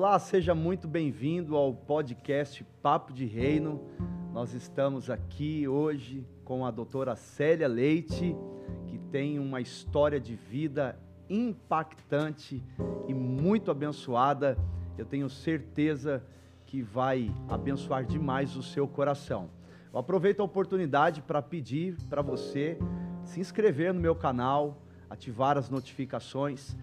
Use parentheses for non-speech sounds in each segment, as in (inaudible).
Olá, seja muito bem-vindo ao podcast Papo de Reino. Nós estamos aqui hoje com a doutora Célia Leite, que tem uma história de vida impactante e muito abençoada. Eu tenho certeza que vai abençoar demais o seu coração. Eu aproveito a oportunidade para pedir para você se inscrever no meu canal, ativar as notificações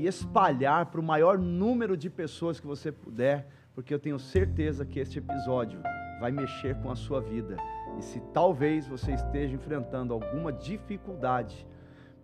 e espalhar para o maior número de pessoas que você puder, porque eu tenho certeza que este episódio vai mexer com a sua vida. E se talvez você esteja enfrentando alguma dificuldade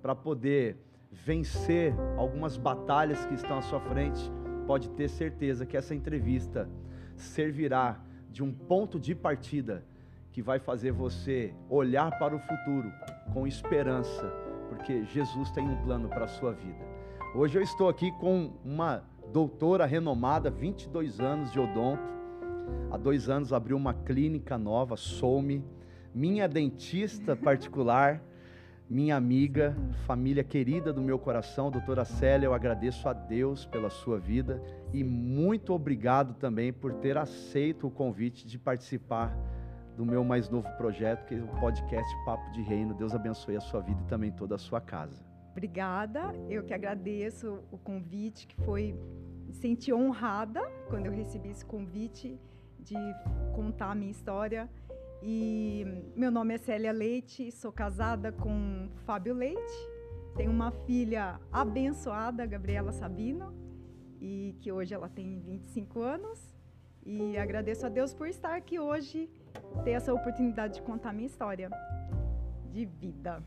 para poder vencer algumas batalhas que estão à sua frente, pode ter certeza que essa entrevista servirá de um ponto de partida que vai fazer você olhar para o futuro com esperança, porque Jesus tem um plano para a sua vida. Hoje eu estou aqui com uma doutora renomada, 22 anos de odonto. Há dois anos abriu uma clínica nova, Soume. Minha dentista (laughs) particular, minha amiga, família querida do meu coração, doutora Célia, eu agradeço a Deus pela sua vida e muito obrigado também por ter aceito o convite de participar do meu mais novo projeto, que é o podcast Papo de Reino. Deus abençoe a sua vida e também toda a sua casa. Obrigada, eu que agradeço o convite, que foi senti honrada quando eu recebi esse convite de contar a minha história. E meu nome é Célia Leite, sou casada com Fábio Leite, tenho uma filha abençoada, Gabriela Sabino, e que hoje ela tem 25 anos. E agradeço a Deus por estar aqui hoje ter essa oportunidade de contar minha história de vida.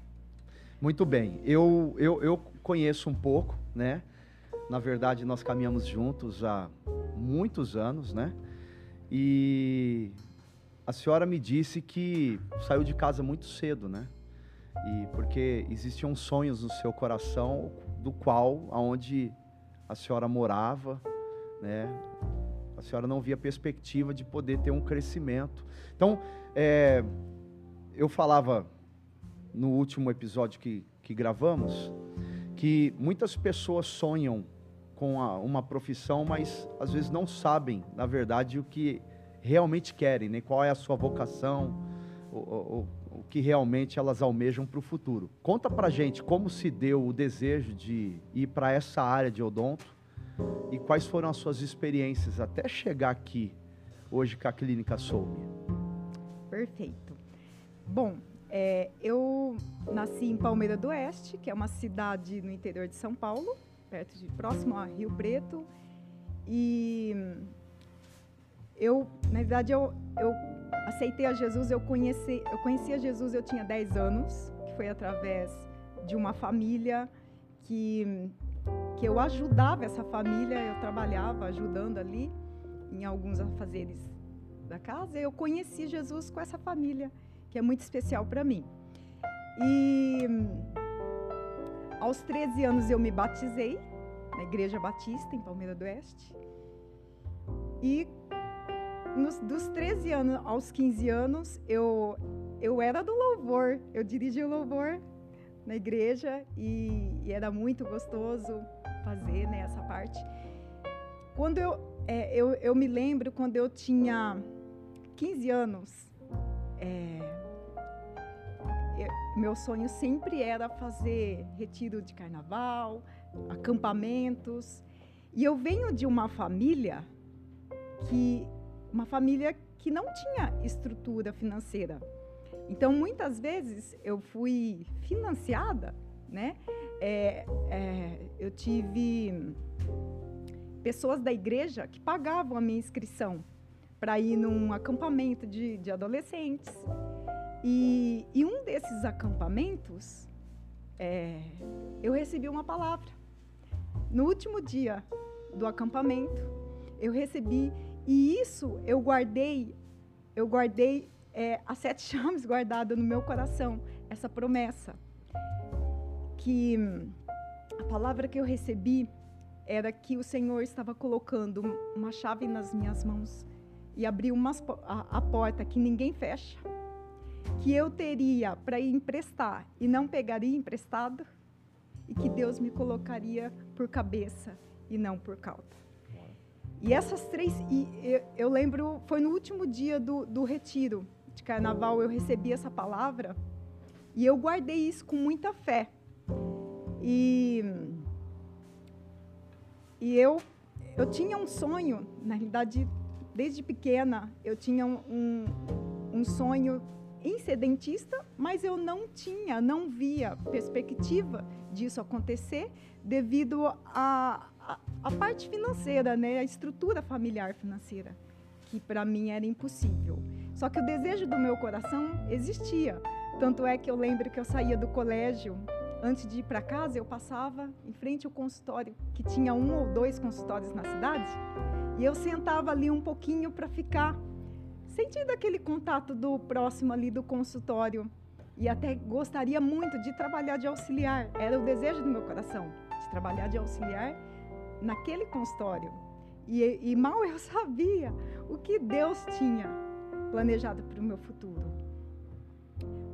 Muito bem. Eu, eu, eu conheço um pouco, né? Na verdade, nós caminhamos juntos há muitos anos, né? E a senhora me disse que saiu de casa muito cedo, né? E porque existiam sonhos no seu coração, do qual, aonde a senhora morava, né? A senhora não via perspectiva de poder ter um crescimento. Então, é, eu falava no último episódio que, que gravamos que muitas pessoas sonham com a, uma profissão, mas às vezes não sabem, na verdade, o que realmente querem, né? qual é a sua vocação, o, o, o que realmente elas almejam para o futuro. Conta para gente como se deu o desejo de ir para essa área de odonto e quais foram as suas experiências até chegar aqui, hoje, com a Clínica Soumi. Perfeito. Bom, é, eu nasci em Palmeira do Oeste, que é uma cidade no interior de São Paulo, perto de próximo a Rio Preto. E eu, na verdade, eu, eu aceitei a Jesus, eu conheci, eu conheci a Jesus, eu tinha 10 anos, que foi através de uma família que que eu ajudava essa família, eu trabalhava ajudando ali em alguns afazeres da casa. Eu conheci Jesus com essa família, que é muito especial para mim. E aos 13 anos eu me batizei na Igreja Batista, em Palmeira do Oeste. E nos, dos 13 anos aos 15 anos, eu, eu era do louvor, eu dirigi o louvor na igreja e, e era muito gostoso fazer né, essa parte. Quando eu, é, eu, eu me lembro quando eu tinha 15 anos, é, eu, meu sonho sempre era fazer retiro de carnaval, acampamentos. E eu venho de uma família que uma família que não tinha estrutura financeira. Então, muitas vezes eu fui financiada, né? É, é, eu tive pessoas da igreja que pagavam a minha inscrição para ir num acampamento de, de adolescentes. E, e, um desses acampamentos, é, eu recebi uma palavra. No último dia do acampamento, eu recebi, e isso eu guardei, eu guardei é, as sete (laughs) chaves guardadas no meu coração, essa promessa. Que a palavra que eu recebi era que o Senhor estava colocando uma chave nas minhas mãos e abriu umas, a, a porta que ninguém fecha, que eu teria para emprestar e não pegaria emprestado, e que Deus me colocaria por cabeça e não por cauda. E essas três, e eu, eu lembro, foi no último dia do, do retiro de carnaval, eu recebi essa palavra e eu guardei isso com muita fé. E, e eu, eu tinha um sonho, na realidade, desde pequena, eu tinha um, um sonho em ser dentista, mas eu não tinha, não via perspectiva disso acontecer devido à a, a, parte financeira, né, a estrutura familiar financeira, que para mim era impossível. Só que o desejo do meu coração existia. Tanto é que eu lembro que eu saía do colégio, antes de ir para casa, eu passava em frente ao consultório, que tinha um ou dois consultórios na cidade, e eu sentava ali um pouquinho para ficar sentindo aquele contato do próximo ali do consultório. E até gostaria muito de trabalhar de auxiliar. Era o desejo do meu coração, de trabalhar de auxiliar naquele consultório. E, e mal eu (laughs) sabia o que Deus tinha planejado para o meu futuro.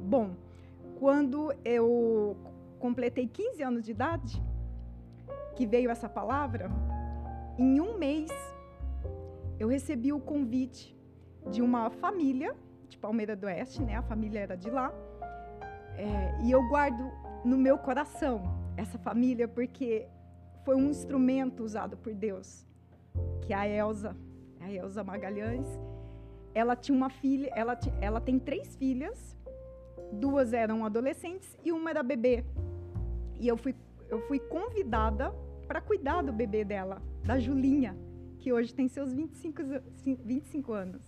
Bom, quando eu completei 15 anos de idade, que veio essa palavra, em um mês eu recebi o convite de uma família de Palmeira do Oeste, né? A família era de lá. É, e eu guardo no meu coração essa família porque foi um instrumento usado por Deus, que é a Elsa, a Elsa Magalhães. Ela tinha uma filha, ela, ela tem três filhas, duas eram adolescentes e uma era bebê. E eu fui, eu fui convidada para cuidar do bebê dela, da Julinha, que hoje tem seus 25, 25 anos.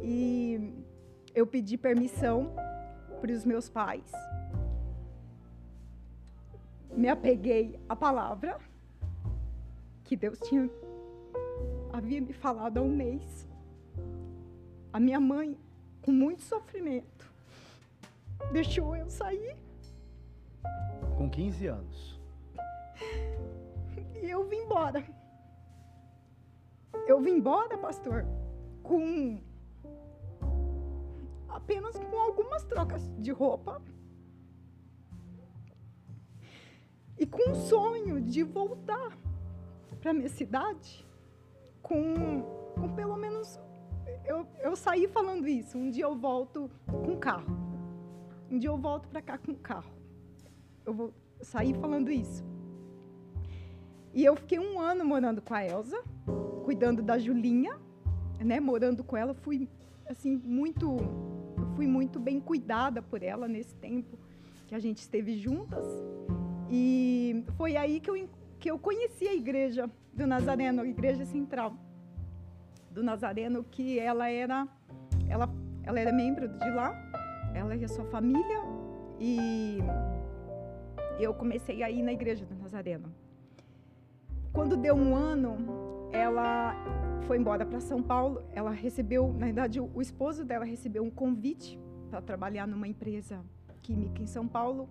E eu pedi permissão para os meus pais. Me apeguei à palavra que Deus tinha havia me falado há um mês. A minha mãe, com muito sofrimento, deixou eu sair. Com 15 anos. E eu vim embora. Eu vim embora, pastor, com apenas com algumas trocas de roupa e com um sonho de voltar para minha cidade com, com pelo menos eu, eu saí falando isso. Um dia eu volto com carro. Um dia eu volto para cá com carro. Eu vou sair falando isso. E eu fiquei um ano morando com a Elsa, cuidando da Julinha, né? Morando com ela, fui assim muito fui muito bem cuidada por ela nesse tempo que a gente esteve juntas. E foi aí que eu, que eu conheci a igreja do Nazareno, a igreja central do Nazareno, que ela era, ela, ela era membro de lá, ela e a sua família, e eu comecei a ir na igreja do Nazareno. Quando deu um ano, ela foi embora para São Paulo. Ela recebeu, na verdade, o, esposo dela recebeu um convite para trabalhar numa empresa química em São Paulo.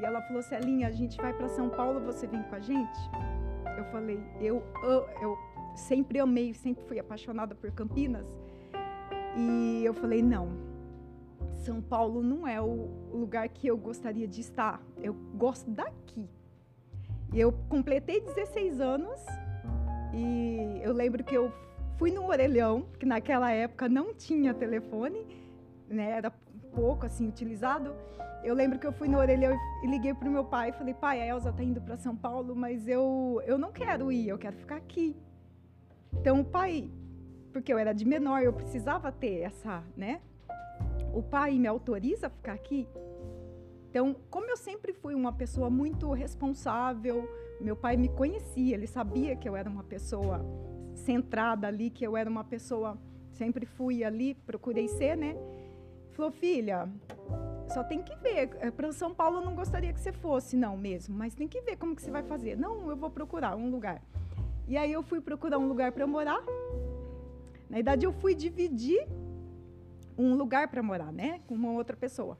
E ela falou: Celinha, a gente vai para São Paulo, você vem com a gente? Eu falei: eu, eu, eu sempre amei, sempre fui apaixonada por Campinas. E eu falei: não, São Paulo não é o lugar que eu gostaria de estar. Eu gosto daqui. E eu completei 16 anos e eu lembro que eu fui no orelhão, que naquela época não tinha telefone, né, era pouco assim utilizado. Eu lembro que eu fui no orelhão e liguei para o meu pai e falei: pai, a Elza está indo para São Paulo, mas eu, eu não quero ir, eu quero ficar aqui. Então o pai, porque eu era de menor, eu precisava ter essa, né? O pai me autoriza a ficar aqui. Então, como eu sempre fui uma pessoa muito responsável, meu pai me conhecia, ele sabia que eu era uma pessoa centrada ali, que eu era uma pessoa, sempre fui ali, procurei ser, né? Falou, filha, só tem que ver. É, Para São Paulo eu não gostaria que você fosse, não mesmo, mas tem que ver como que você vai fazer. Não, eu vou procurar um lugar. E aí eu fui procurar um lugar para morar. Na verdade, eu fui dividir um lugar para morar, né, com uma outra pessoa.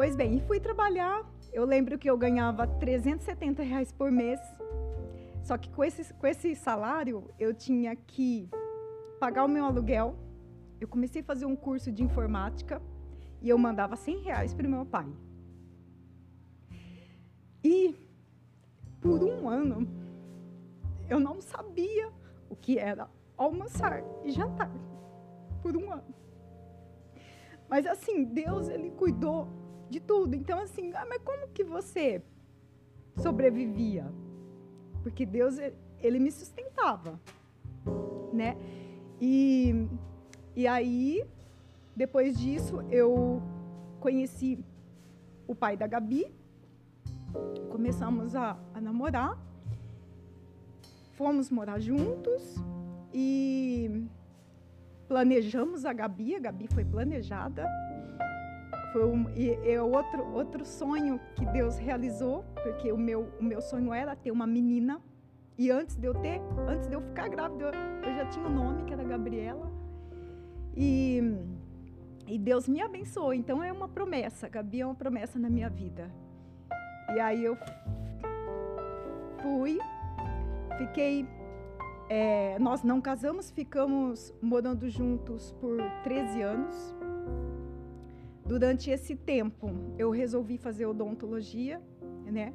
Pois bem, e fui trabalhar eu lembro que eu ganhava 370 reais por mês. Só que com esse, com esse salário, eu tinha que pagar o meu aluguel. Eu comecei a fazer um curso de informática e eu mandava 100 reais para o meu pai. E por um ano, eu não sabia o que era almoçar e jantar por um ano. Mas assim, Deus ele cuidou de tudo. Então assim, ah, mas como que você sobrevivia? Porque Deus ele me sustentava, né? E e aí depois disso eu conheci o pai da Gabi, começamos a, a namorar, fomos morar juntos e planejamos a Gabi, a Gabi foi planejada. Foi um, e é outro, outro sonho que Deus realizou, porque o meu, o meu sonho era ter uma menina. E antes de eu ter, antes de eu ficar grávida, eu, eu já tinha o um nome, que era Gabriela. E, e Deus me abençoou. Então é uma promessa, Gabi é uma promessa na minha vida. E aí eu fui, fiquei é, nós não casamos, ficamos morando juntos por 13 anos. Durante esse tempo, eu resolvi fazer odontologia, né?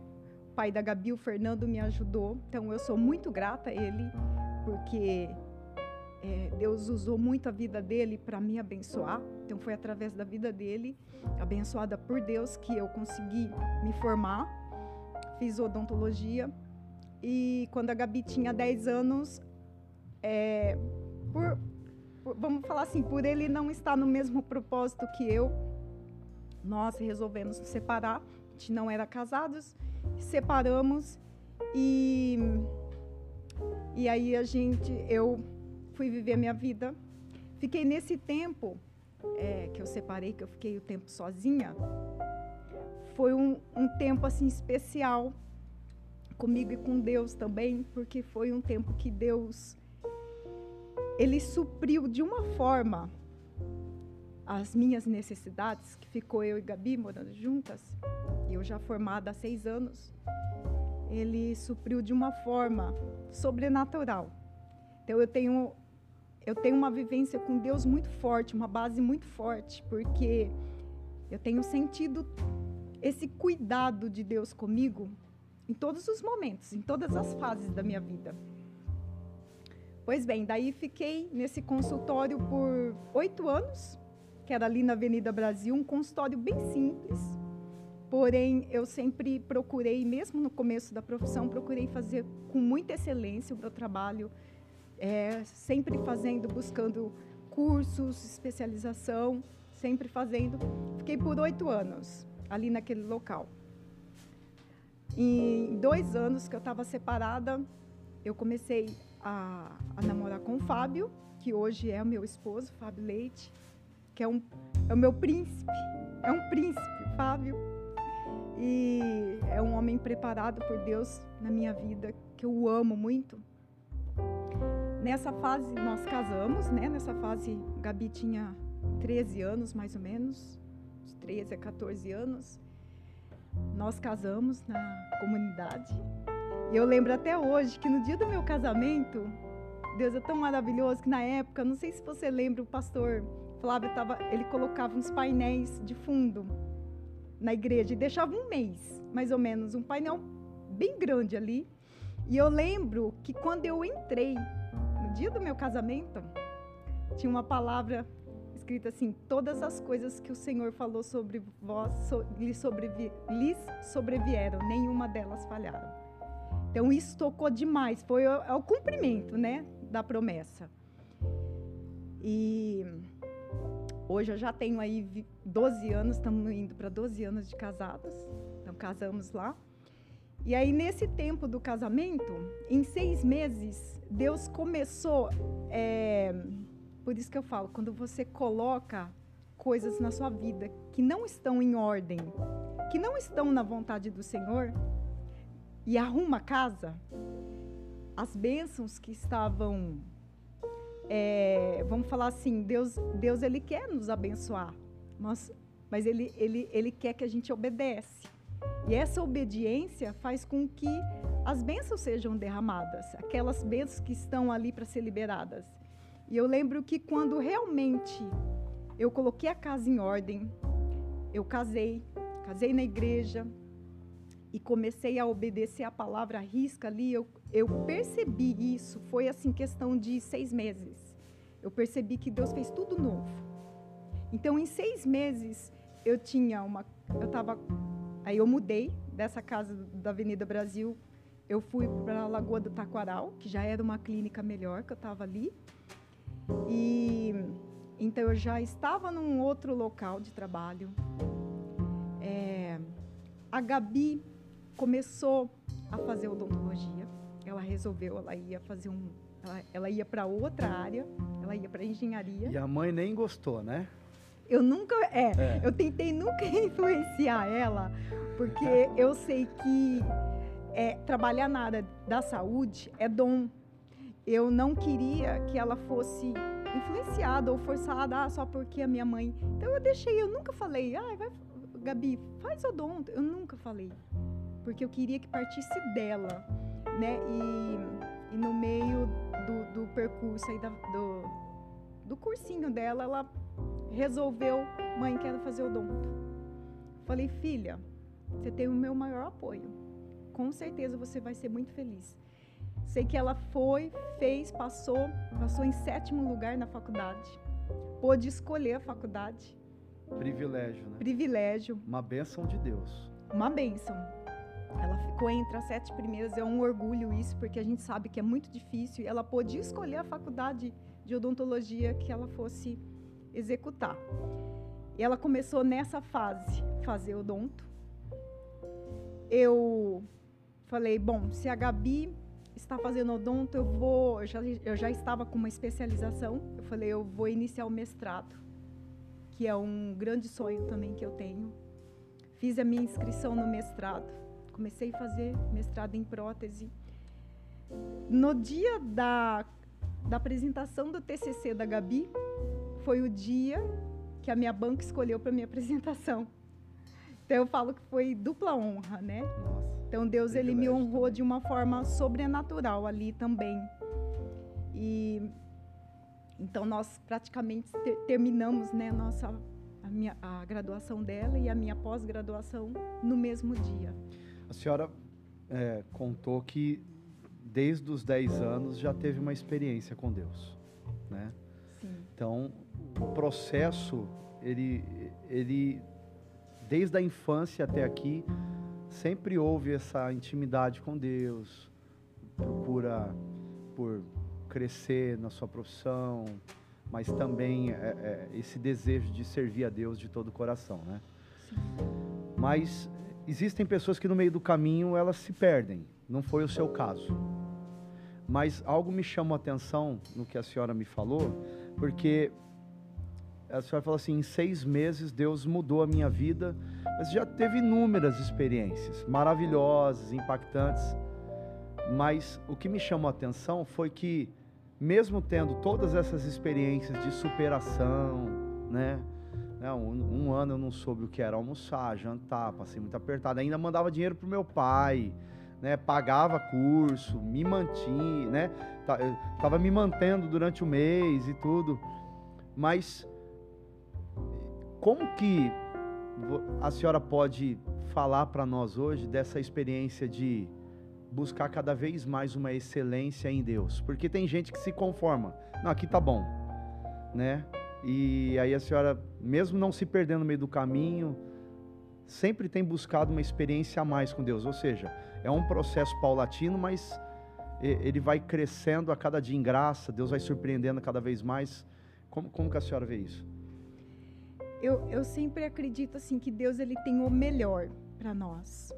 O pai da Gabi, o Fernando, me ajudou. Então, eu sou muito grata a ele, porque é, Deus usou muito a vida dele para me abençoar. Então, foi através da vida dele, abençoada por Deus, que eu consegui me formar. Fiz odontologia. E quando a Gabi tinha 10 anos, é, por, por, vamos falar assim, por ele não estar no mesmo propósito que eu, nós resolvemos nos separar. A gente não era casados, separamos e e aí a gente, eu fui viver a minha vida. Fiquei nesse tempo é, que eu separei, que eu fiquei o tempo sozinha. Foi um, um tempo assim especial comigo e com Deus também, porque foi um tempo que Deus ele supriu de uma forma as minhas necessidades, que ficou eu e Gabi morando juntas, e eu já formada há seis anos, ele supriu de uma forma sobrenatural. Então eu tenho eu tenho uma vivência com Deus muito forte, uma base muito forte, porque eu tenho sentido esse cuidado de Deus comigo em todos os momentos, em todas as fases da minha vida. Pois bem, daí fiquei nesse consultório por oito anos, que era ali na Avenida Brasil, um consultório bem simples. Porém, eu sempre procurei, mesmo no começo da profissão, procurei fazer com muita excelência o meu trabalho, é, sempre fazendo, buscando cursos, especialização, sempre fazendo. Fiquei por oito anos ali naquele local. Em dois anos que eu estava separada, eu comecei a, a, namorar com o Fábio, que hoje é o meu esposo, Fábio Leite, que é, um, é o meu príncipe, é um príncipe, Fábio. E é um homem preparado por Deus na minha vida, que eu amo muito. Nessa fase nós casamos, né? Nessa fase Gabi tinha 13 anos mais ou menos, 13 a 14 anos. Nós casamos na comunidade e eu lembro até hoje que no dia do meu casamento, Deus é tão maravilhoso que na época, não sei se você lembra, o pastor Flávio tava, ele colocava uns painéis de fundo na igreja e deixava um mês, mais ou menos, um painel bem grande ali. E eu lembro que quando eu entrei no dia do meu casamento, tinha uma palavra escrita assim: todas as coisas que o Senhor falou sobre vós so, lhes, sobrevi, lhes sobrevieram, nenhuma delas falharam. Então isso tocou demais, foi o, é o cumprimento, né, da promessa. E hoje eu já tenho aí 12 anos, estamos indo para 12 anos de casados, então casamos lá. E aí nesse tempo do casamento, em seis meses, Deus começou, é, por isso que eu falo, quando você coloca coisas na sua vida que não estão em ordem, que não estão na vontade do Senhor, e arruma a casa, as bênçãos que estavam, é, vamos falar assim, Deus, Deus ele quer nos abençoar, mas, mas ele, ele, ele quer que a gente obedece. E essa obediência faz com que as bênçãos sejam derramadas, aquelas bênçãos que estão ali para ser liberadas. E eu lembro que quando realmente eu coloquei a casa em ordem, eu casei, casei na igreja, e comecei a obedecer a palavra risca ali, eu, eu percebi isso. Foi assim, questão de seis meses. Eu percebi que Deus fez tudo novo. Então, em seis meses, eu tinha uma. Eu estava. Aí eu mudei dessa casa da Avenida Brasil. Eu fui para a Lagoa do Taquaral, que já era uma clínica melhor, que eu estava ali. E então eu já estava num outro local de trabalho. É, a Gabi começou a fazer odontologia. Ela resolveu, ela ia fazer um, ela, ela ia para outra área, ela ia para engenharia. E a mãe nem gostou, né? Eu nunca, é, é, eu tentei nunca (laughs) influenciar ela, porque (laughs) eu sei que é, trabalhar na área da saúde é dom. Eu não queria que ela fosse influenciada ou forçada ah, só porque a minha mãe. Então eu deixei, eu nunca falei, ah, vai, Gabi, faz odonto. Eu nunca falei porque eu queria que partisse dela, né? E, e no meio do, do percurso aí da, do, do cursinho dela, ela resolveu, mãe, quero fazer odonto. Falei, filha, você tem o meu maior apoio. Com certeza você vai ser muito feliz. Sei que ela foi, fez, passou, passou em sétimo lugar na faculdade. Pôde escolher a faculdade. Privilégio, né? Privilégio. Uma bênção de Deus. Uma bênção. Ela ficou entre as sete primeiras, é um orgulho isso, porque a gente sabe que é muito difícil. Ela podia escolher a faculdade de odontologia que ela fosse executar. E ela começou nessa fase, fazer odonto. Eu falei, bom, se a Gabi está fazendo odonto, eu vou, eu já, eu já estava com uma especialização. Eu falei, eu vou iniciar o mestrado, que é um grande sonho também que eu tenho. Fiz a minha inscrição no mestrado comecei a fazer mestrado em prótese. No dia da, da apresentação do TCC da Gabi, foi o dia que a minha banca escolheu para minha (laughs) apresentação. Então eu falo que foi dupla honra, né? Nossa, então Deus ele me honrou de uma forma sobrenatural ali também. E então nós praticamente ter, terminamos, né, nossa a minha a graduação dela e a minha pós-graduação no mesmo dia. A senhora é, contou que desde os 10 anos já teve uma experiência com Deus, né? Sim. Então, o processo, ele, ele, desde a infância até aqui, sempre houve essa intimidade com Deus, procura por crescer na sua profissão, mas também é, é, esse desejo de servir a Deus de todo o coração, né? Sim. Mas existem pessoas que no meio do caminho elas se perdem. Não foi o seu caso. Mas algo me chamou a atenção no que a senhora me falou, porque a senhora falou assim: em seis meses Deus mudou a minha vida, mas já teve inúmeras experiências maravilhosas, impactantes. Mas o que me chamou a atenção foi que, mesmo tendo todas essas experiências de superação, né, um, um, ano eu não soube o que era almoçar, jantar, passei muito apertado. Ainda mandava dinheiro pro meu pai, né? Pagava curso, me mantinha, né? Tava me mantendo durante o mês e tudo. Mas como que a senhora pode falar para nós hoje dessa experiência de buscar cada vez mais uma excelência em Deus? Porque tem gente que se conforma. Não, aqui tá bom, né? E aí a senhora, mesmo não se perdendo no meio do caminho, sempre tem buscado uma experiência a mais com Deus. Ou seja, é um processo paulatino, mas ele vai crescendo a cada dia em graça, Deus vai surpreendendo cada vez mais. Como, como que a senhora vê isso? Eu, eu sempre acredito assim que Deus ele tem o melhor para nós.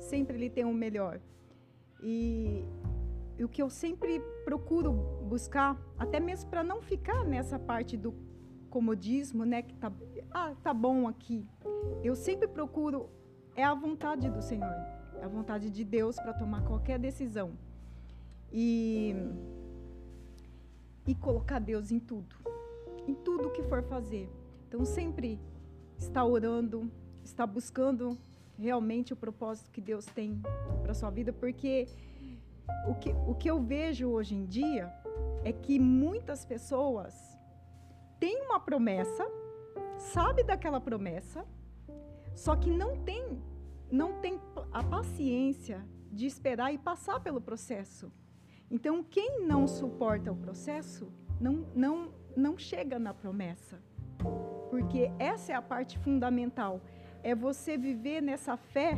Sempre ele tem o melhor. E o que eu sempre procuro buscar, até mesmo para não ficar nessa parte do comodismo, né? Que tá, ah, tá bom aqui. Eu sempre procuro é a vontade do Senhor, é a vontade de Deus para tomar qualquer decisão e e colocar Deus em tudo, em tudo que for fazer. Então sempre está orando, está buscando realmente o propósito que Deus tem para sua vida, porque o que, o que eu vejo hoje em dia é que muitas pessoas tem uma promessa, sabe daquela promessa, só que não tem não tem a paciência de esperar e passar pelo processo. Então, quem não suporta o processo não, não, não chega na promessa. Porque essa é a parte fundamental. É você viver nessa fé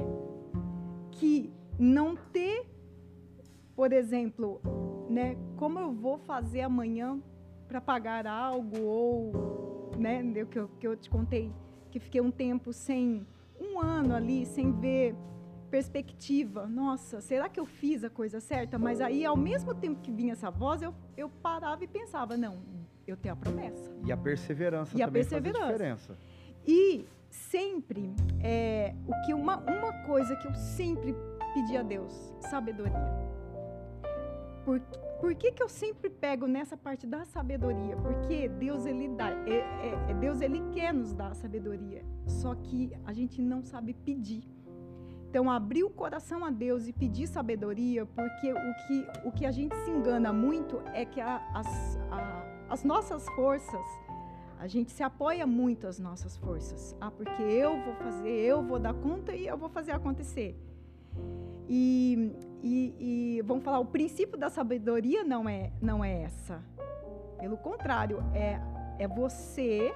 que não ter, por exemplo, né, como eu vou fazer amanhã para pagar algo ou, né, que eu, que eu te contei, que fiquei um tempo sem, um ano ali, sem ver perspectiva. Nossa, será que eu fiz a coisa certa? Mas aí, ao mesmo tempo que vinha essa voz, eu, eu parava e pensava, não, eu tenho a promessa. E a perseverança e também a perseverança. faz a diferença. E sempre, é, o que uma, uma coisa que eu sempre pedi a Deus, sabedoria. Por, por que, que eu sempre pego nessa parte da sabedoria? Porque Deus ele dá, é, é, é Deus ele quer nos dar a sabedoria, só que a gente não sabe pedir. Então, abrir o coração a Deus e pedir sabedoria, porque o que, o que a gente se engana muito é que a, as, a, as nossas forças, a gente se apoia muito às nossas forças. Ah, porque eu vou fazer, eu vou dar conta e eu vou fazer acontecer. E, e, e vamos falar, o princípio da sabedoria não é, não é essa. Pelo contrário, é, é você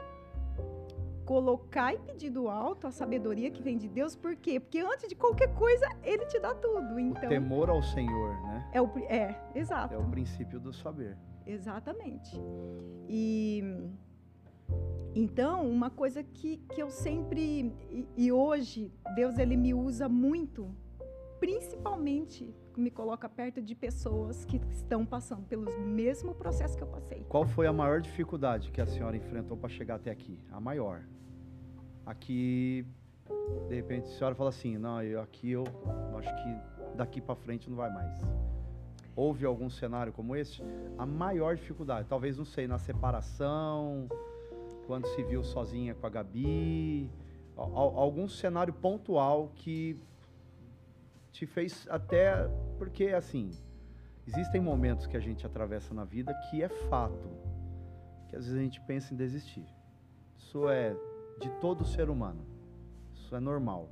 colocar e pedir do alto a sabedoria que vem de Deus, por quê? Porque antes de qualquer coisa, Ele te dá tudo. Então, o temor ao Senhor, né? É, o, é, exato. É o princípio do saber. Exatamente. E então, uma coisa que, que eu sempre e, e hoje Deus ele me usa muito, principalmente me coloca perto de pessoas que estão passando pelo mesmo processo que eu passei. Qual foi a maior dificuldade que a senhora enfrentou para chegar até aqui? A maior. Aqui, de repente, a senhora fala assim: não, eu, aqui eu acho que daqui para frente não vai mais. Houve algum cenário como esse? A maior dificuldade, talvez, não sei, na separação, quando se viu sozinha com a Gabi, algum cenário pontual que te fez até. Porque, assim, existem momentos que a gente atravessa na vida que é fato, que às vezes a gente pensa em desistir. Isso é de todo ser humano. Isso é normal.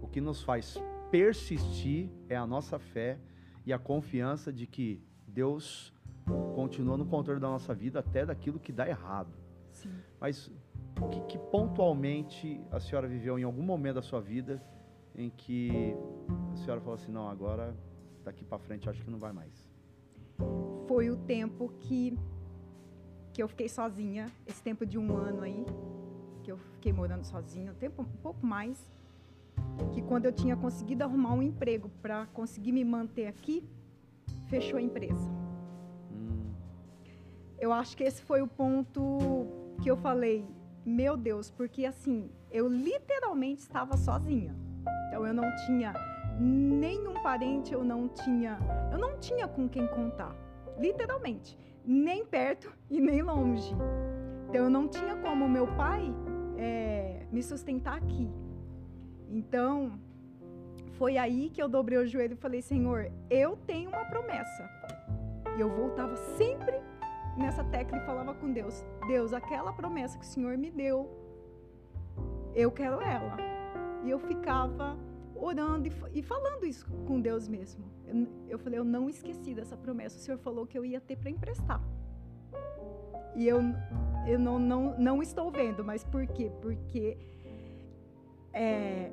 O que nos faz persistir é a nossa fé e a confiança de que Deus continua no controle da nossa vida até daquilo que dá errado. Sim. Mas que, que pontualmente a senhora viveu em algum momento da sua vida em que a senhora falou assim, não, agora daqui para frente acho que não vai mais? Foi o tempo que que eu fiquei sozinha, esse tempo de um ano aí, que eu fiquei morando sozinha, um tempo um pouco mais, que quando eu tinha conseguido arrumar um emprego para conseguir me manter aqui, fechou a empresa. Hum. Eu acho que esse foi o ponto que eu falei, meu Deus, porque assim, eu literalmente estava sozinha. Então eu não tinha nenhum parente, eu não tinha, eu não tinha com quem contar, literalmente, nem perto e nem longe. Então eu não tinha como meu pai é, me sustentar aqui. Então foi aí que eu dobrei o joelho e falei, Senhor, eu tenho uma promessa. E eu voltava sempre nessa tecla e falava com Deus: Deus, aquela promessa que o Senhor me deu, eu quero ela. E eu ficava orando e, falando isso com Deus mesmo. Eu, eu, falei, eu não esqueci dessa promessa. O Senhor falou que eu ia ter para emprestar. E eu, eu não, não, não estou vendo, mas por quê? Porque é,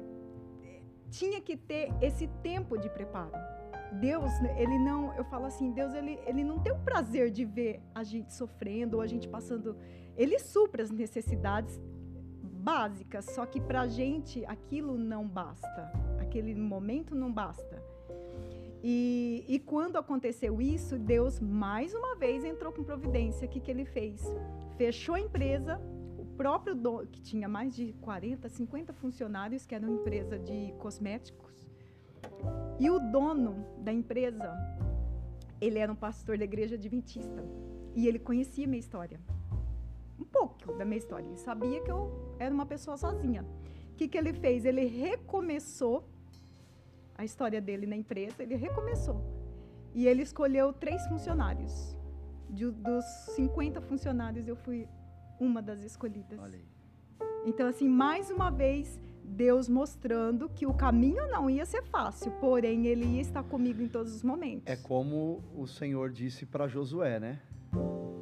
tinha que ter esse tempo de preparo. Deus, ele não, eu falo assim, Deus, ele, ele não tem o prazer de ver a gente sofrendo ou a gente passando. Ele supra as necessidades básicas, só que para a gente aquilo não basta, aquele momento não basta. E, e, quando aconteceu isso, Deus mais uma vez entrou com providência. O que, que ele fez? Fechou a empresa, o próprio dono, que tinha mais de 40, 50 funcionários, que era uma empresa de cosméticos, e o dono da empresa, ele era um pastor da igreja adventista. E ele conhecia minha história pouco da minha história. Ele sabia que eu era uma pessoa sozinha. O que, que ele fez? Ele recomeçou a história dele na empresa, ele recomeçou. E ele escolheu três funcionários. De, dos 50 funcionários, eu fui uma das escolhidas. Então, assim, mais uma vez, Deus mostrando que o caminho não ia ser fácil, porém ele ia estar comigo em todos os momentos. É como o Senhor disse para Josué, né?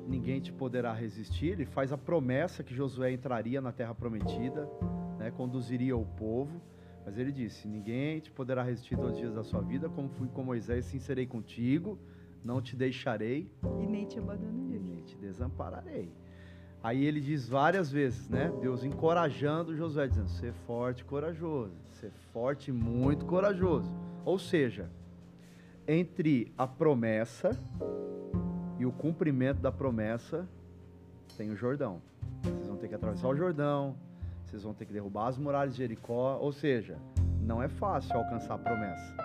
Ninguém te poderá resistir. Ele faz a promessa que Josué entraria na terra prometida, né? conduziria o povo. Mas ele disse: Ninguém te poderá resistir todos os dias da sua vida, como fui com Moisés, sim serei contigo, não te deixarei e nem te abandonarei. E nem te desampararei. Aí ele diz várias vezes, né? Deus encorajando Josué, dizendo: ser forte e corajoso, ser forte e muito corajoso. Ou seja, entre a promessa e o cumprimento da promessa tem o Jordão. Vocês vão ter que atravessar o Jordão, vocês vão ter que derrubar as muralhas de Jericó. Ou seja, não é fácil alcançar a promessa.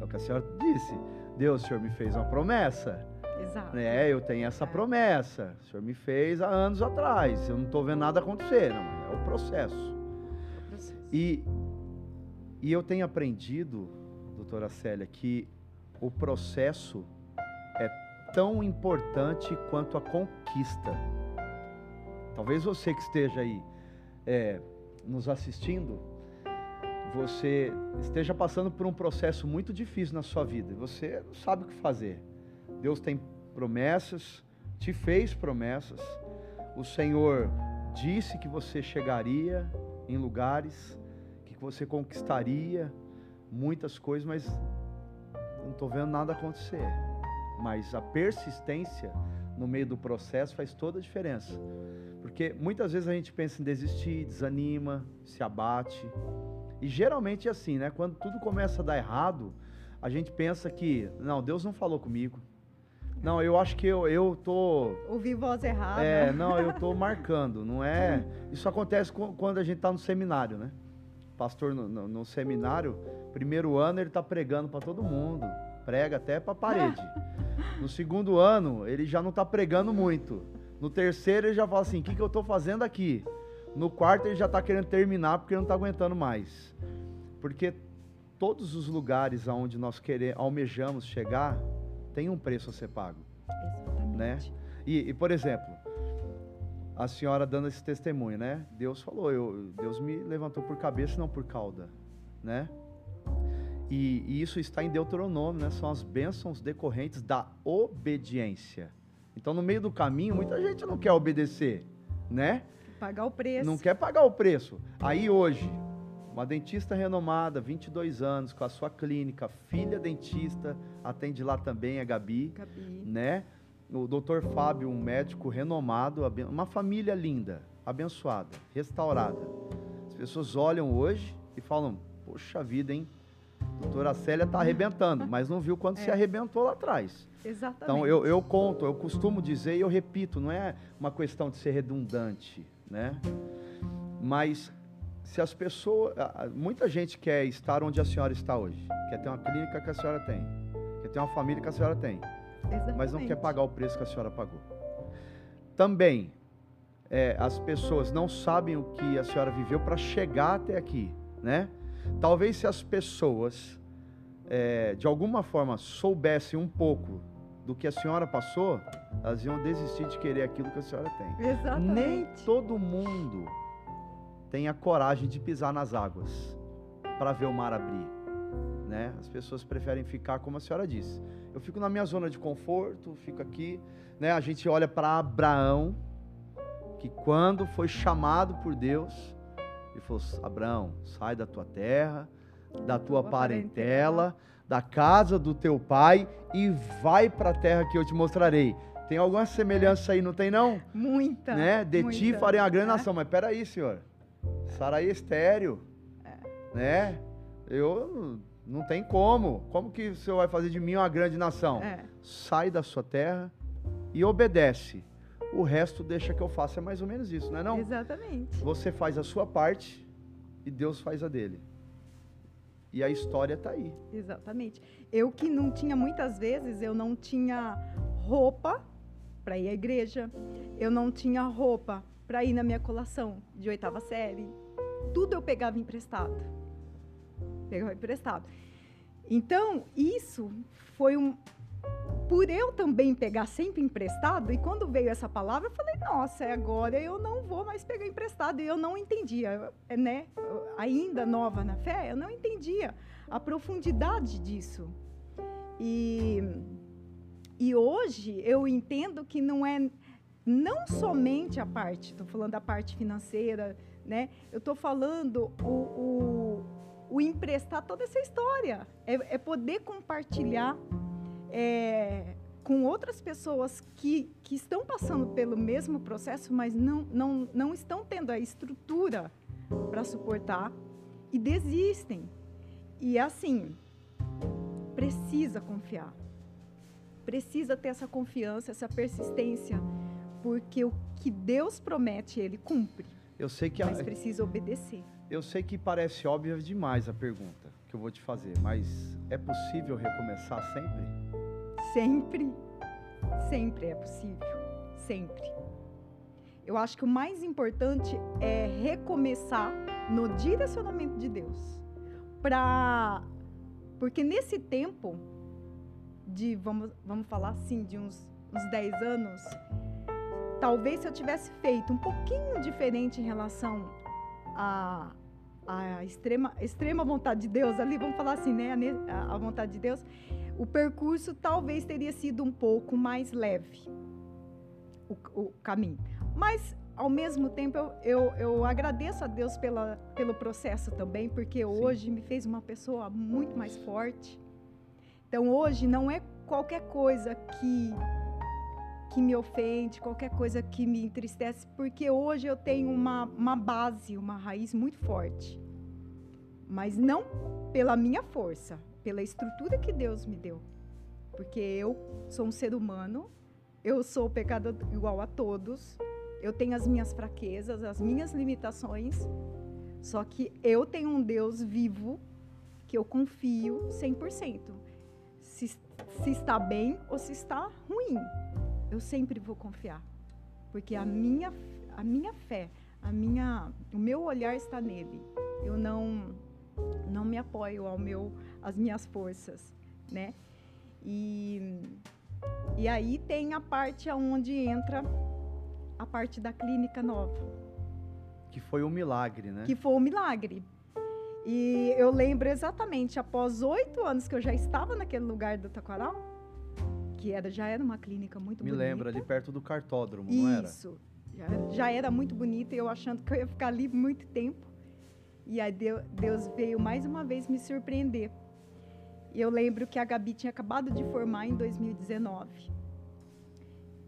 É o que a senhora disse. Deus, o Senhor me fez uma promessa. Exato. É, eu tenho essa é. promessa. O senhor me fez há anos atrás. Eu não estou vendo nada acontecer. Não, é o processo. É o processo. E, e eu tenho aprendido, doutora Célia, que o processo tão importante quanto a conquista. Talvez você que esteja aí é, nos assistindo, você esteja passando por um processo muito difícil na sua vida você não sabe o que fazer. Deus tem promessas, te fez promessas. O Senhor disse que você chegaria em lugares, que você conquistaria muitas coisas, mas não estou vendo nada acontecer. Mas a persistência no meio do processo faz toda a diferença. Porque muitas vezes a gente pensa em desistir, desanima, se abate. E geralmente é assim, né? Quando tudo começa a dar errado, a gente pensa que, não, Deus não falou comigo. Não, eu acho que eu, eu tô. Ouvi voz errada. É, não, eu tô marcando, não é. Isso acontece quando a gente tá no seminário, né? Pastor no, no, no seminário, primeiro ano ele tá pregando para todo mundo, prega até para parede. (laughs) No segundo ano, ele já não tá pregando muito. No terceiro, ele já fala assim: o que, que eu tô fazendo aqui? No quarto, ele já tá querendo terminar porque não tá aguentando mais. Porque todos os lugares aonde nós queremos, almejamos chegar, tem um preço a ser pago. Exatamente. Né? E, e, por exemplo, a senhora dando esse testemunho, né? Deus falou, eu, Deus me levantou por cabeça e não por cauda, né? E, e, isso está em Deuteronômio, né? São as bênçãos decorrentes da obediência. Então, no meio do caminho, muita gente não quer obedecer, né? Pagar o preço. Não quer pagar o preço. Aí hoje, uma dentista renomada, 22 anos, com a sua clínica, filha dentista, atende lá também a Gabi, Gabi. né? O doutor Fábio, um médico renomado, uma família linda, abençoada, restaurada. As pessoas olham hoje e falam: Poxa vida, hein? Doutora Célia está arrebentando, mas não viu quando é. se arrebentou lá atrás. Exatamente. Então eu, eu conto, eu costumo dizer e eu repito, não é uma questão de ser redundante, né? Mas se as pessoas. Muita gente quer estar onde a senhora está hoje. Quer ter uma clínica que a senhora tem. Quer ter uma família que a senhora tem. Exatamente. Mas não quer pagar o preço que a senhora pagou. Também, é, as pessoas não sabem o que a senhora viveu para chegar até aqui, né? Talvez se as pessoas, é, de alguma forma, soubessem um pouco do que a senhora passou, elas iam desistir de querer aquilo que a senhora tem. Exatamente. Nem todo mundo tenha coragem de pisar nas águas para ver o mar abrir. Né? As pessoas preferem ficar como a senhora disse. Eu fico na minha zona de conforto, fico aqui. Né? A gente olha para Abraão, que quando foi chamado por Deus, ele falou: Abraão, sai da tua terra, da tua parentela, da casa do teu pai e vai para a terra que eu te mostrarei. Tem alguma semelhança aí, não tem não? Muita. Né? De muita. ti farei a grande é. nação. Mas peraí, senhor. Sarai estéreo. É. Né? Eu não tem como. Como que o Senhor vai fazer de mim uma grande nação? É. Sai da sua terra e obedece. O resto deixa que eu faça. É mais ou menos isso, não é não? Exatamente. Você faz a sua parte e Deus faz a dele. E a história está aí. Exatamente. Eu que não tinha muitas vezes, eu não tinha roupa para ir à igreja. Eu não tinha roupa para ir na minha colação de oitava série. Tudo eu pegava emprestado. Pegava emprestado. Então, isso foi um, por eu também pegar sempre emprestado, e quando veio essa palavra, eu falei, nossa, agora eu não vou mais pegar emprestado. E eu não entendia, né? Ainda nova na fé, eu não entendia a profundidade disso. E, e hoje eu entendo que não é não somente a parte, estou falando da parte financeira, né? Eu estou falando o, o, o, emprestar toda essa história, é, é poder compartilhar é, com outras pessoas que, que estão passando pelo mesmo processo, mas não, não, não estão tendo a estrutura para suportar e desistem. E assim, precisa confiar. Precisa ter essa confiança, essa persistência, porque o que Deus promete, ele cumpre. Eu sei que mas a... precisa obedecer. Eu sei que parece óbvia demais a pergunta que eu vou te fazer, mas é possível recomeçar sempre? Sempre. Sempre é possível. Sempre. Eu acho que o mais importante é recomeçar no direcionamento de Deus. Para porque nesse tempo de vamos vamos falar assim de uns uns 10 anos, talvez se eu tivesse feito um pouquinho diferente em relação a, a, extrema, extrema vontade de Deus, ali vamos falar assim, né? A, a vontade de Deus, o percurso talvez teria sido um pouco mais leve, o, o caminho. Mas, ao mesmo tempo, eu, eu, eu, agradeço a Deus pela, pelo processo também, porque Sim. hoje me fez uma pessoa muito mais forte. Então, hoje não é qualquer coisa que que me ofende, qualquer coisa que me entristece, porque hoje eu tenho uma, uma base, uma raiz muito forte. Mas não pela minha força, pela estrutura que Deus me deu. Porque eu sou um ser humano, eu sou pecador igual a todos, eu tenho as minhas fraquezas, as minhas limitações, só que eu tenho um Deus vivo que eu confio 100%. Se, se está bem ou se está ruim eu sempre vou confiar, porque a minha a minha fé, a minha o meu olhar está nele. Eu não não me apoio ao meu às minhas forças, né? E e aí tem a parte aonde entra a parte da clínica nova. Que foi um milagre, né? Que foi um milagre. E eu lembro exatamente, após oito anos que eu já estava naquele lugar do Taquaral, que era, já era uma clínica muito Me bonita. Me lembra, ali perto do cartódromo, Isso. não era? Isso. Já, já, era muito bonita e eu achando que eu ia ficar ali muito tempo. E aí Deus veio mais uma vez me surpreender. Eu lembro que a Gabi tinha acabado de formar em 2019.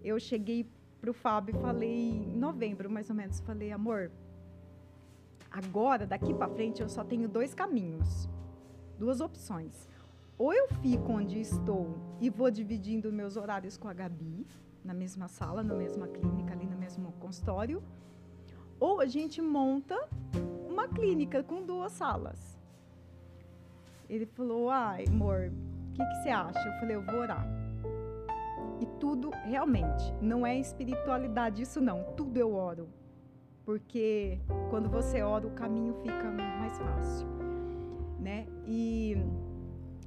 Eu cheguei para o Fábio e falei, em novembro mais ou menos, falei, amor, agora, daqui para frente, eu só tenho dois caminhos, duas opções. Ou eu fico onde estou e vou dividindo meus horários com a Gabi, na mesma sala, na mesma clínica, ali no mesmo consultório, ou a gente monta uma clínica com duas salas. Ele falou: ai, amor, o que, que você acha? Eu falei: eu vou orar. E tudo, realmente, não é espiritualidade isso não, tudo eu oro. Porque quando você ora, o caminho fica mais fácil, né? E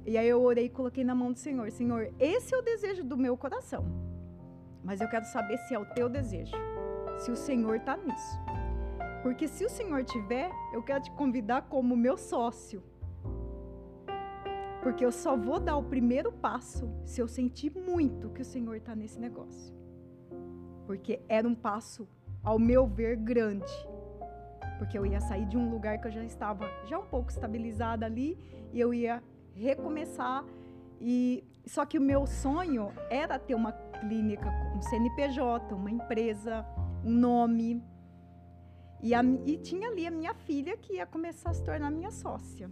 e aí eu orei e coloquei na mão do Senhor: Senhor, esse é o desejo do meu coração. Mas eu quero saber se é o teu desejo. Se o Senhor está nisso. Porque se o Senhor tiver, eu quero te convidar como meu sócio. Porque eu só vou dar o primeiro passo se eu sentir muito que o Senhor está nesse negócio. Porque era um passo, ao meu ver, grande. Porque eu ia sair de um lugar que eu já estava já um pouco estabilizada ali e eu ia recomeçar e só que o meu sonho era ter uma clínica, um CNPJ, uma empresa, um nome. E, a, e tinha ali a minha filha que ia começar a se tornar minha sócia.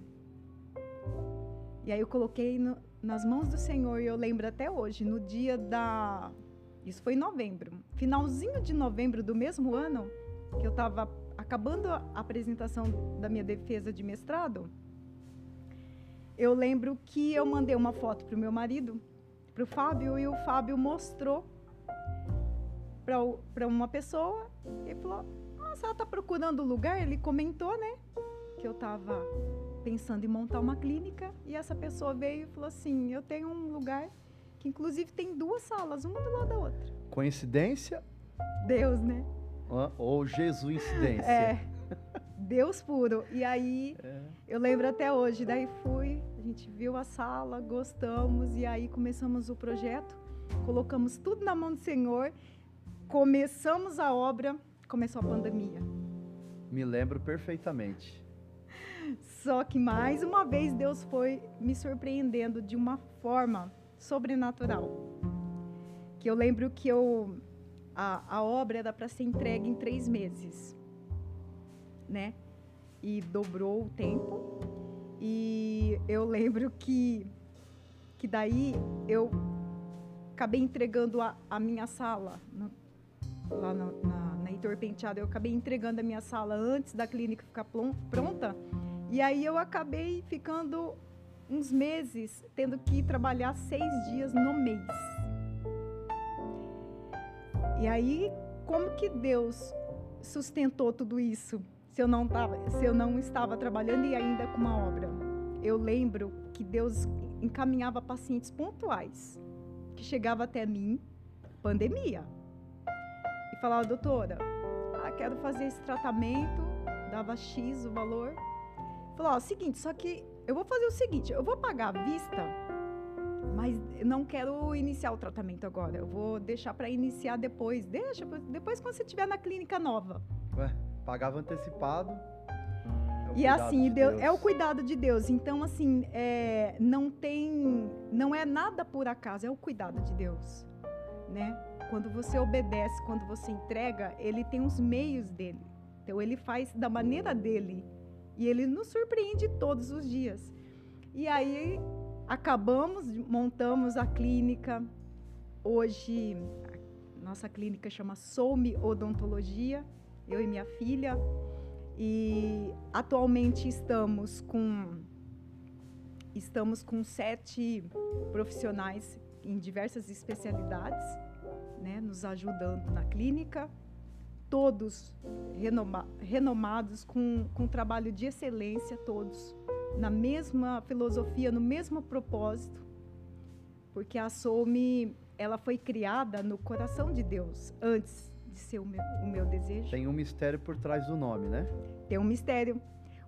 E aí eu coloquei no, nas mãos do Senhor, e eu lembro até hoje, no dia da. Isso foi em novembro. Finalzinho de novembro do mesmo ano, que eu estava acabando a apresentação da minha defesa de mestrado eu lembro que eu mandei uma foto para o meu marido, para o Fábio, e o Fábio mostrou para uma pessoa e falou: Nossa, ela está procurando lugar? Ele comentou, né? Que eu estava pensando em montar uma clínica e essa pessoa veio e falou assim: Eu tenho um lugar que que inclusive tem duas salas, uma do lado da outra. Coincidência? Deus, né? Ou Jesus incidência? É. (laughs) Deus puro. E aí, é. eu lembro até hoje, daí fui, a gente viu a sala, gostamos, e aí começamos o projeto, colocamos tudo na mão do Senhor, começamos a obra, começou a pandemia. Me lembro perfeitamente. Só que mais uma vez Deus foi me surpreendendo de uma forma sobrenatural. Que eu lembro que eu a, a obra era para ser entregue em três meses, né? E dobrou o tempo. E eu lembro que que daí eu acabei entregando a, a minha sala no, lá no, na, na Heitor Penteado. Eu acabei entregando a minha sala antes da clínica ficar pronta. E aí eu acabei ficando uns meses tendo que trabalhar seis dias no mês. E aí, como que Deus sustentou tudo isso? Se eu não tava, se eu não estava trabalhando e ainda com uma obra. Eu lembro que Deus encaminhava pacientes pontuais que chegava até mim, pandemia. E falava, doutora, ah, quero fazer esse tratamento, dava X o valor. Falou, ó, seguinte, só que eu vou fazer o seguinte, eu vou pagar à vista, mas não quero iniciar o tratamento agora. Eu vou deixar para iniciar depois. Deixa, depois quando você estiver na clínica nova. Ué, pagava antecipado. É e assim, de Deus, é o cuidado de Deus. Então, assim, é, não tem, não é nada por acaso, é o cuidado de Deus, né? Quando você obedece, quando você entrega, ele tem os meios dele. Então, ele faz da maneira dele. E ele nos surpreende todos os dias. E aí acabamos, montamos a clínica. Hoje nossa clínica chama Soume Odontologia, eu e minha filha. E atualmente estamos com estamos com sete profissionais em diversas especialidades, né, nos ajudando na clínica. Todos renoma, renomados, com, com trabalho de excelência, todos, na mesma filosofia, no mesmo propósito, porque a Soumi, ela foi criada no coração de Deus, antes ser o meu, o meu desejo. Tem um mistério por trás do nome, né? Tem um mistério.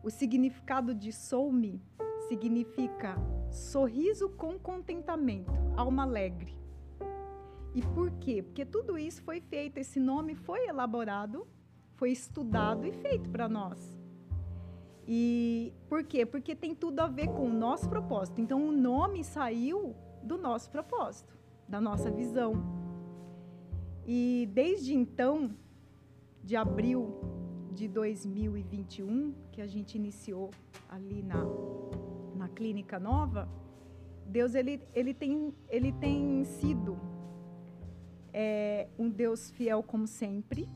O significado de Soumi significa sorriso com contentamento, alma alegre. E por quê? Porque tudo isso foi feito, esse nome foi elaborado, foi estudado e feito para nós. E por quê? Porque tem tudo a ver com o nosso propósito. Então o nome saiu do nosso propósito, da nossa visão. E desde então, de abril de 2021, que a gente iniciou ali na, na clínica nova, Deus ele, ele, tem, ele tem sido é um Deus fiel como sempre.